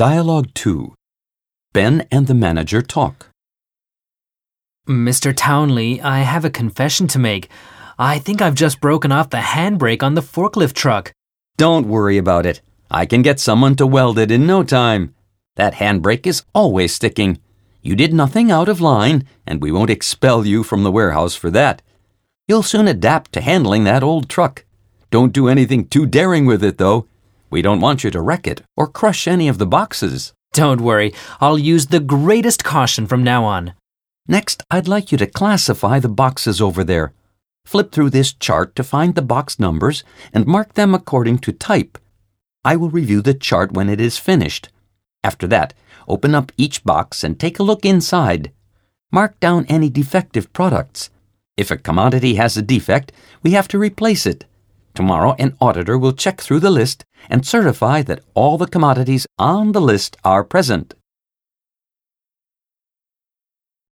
Dialogue 2 Ben and the manager talk. Mr. Townley, I have a confession to make. I think I've just broken off the handbrake on the forklift truck. Don't worry about it. I can get someone to weld it in no time. That handbrake is always sticking. You did nothing out of line, and we won't expel you from the warehouse for that. You'll soon adapt to handling that old truck. Don't do anything too daring with it, though. We don't want you to wreck it or crush any of the boxes. Don't worry, I'll use the greatest caution from now on. Next, I'd like you to classify the boxes over there. Flip through this chart to find the box numbers and mark them according to type. I will review the chart when it is finished. After that, open up each box and take a look inside. Mark down any defective products. If a commodity has a defect, we have to replace it. Tomorrow, an auditor will check through the list and certify that all the commodities on the list are present.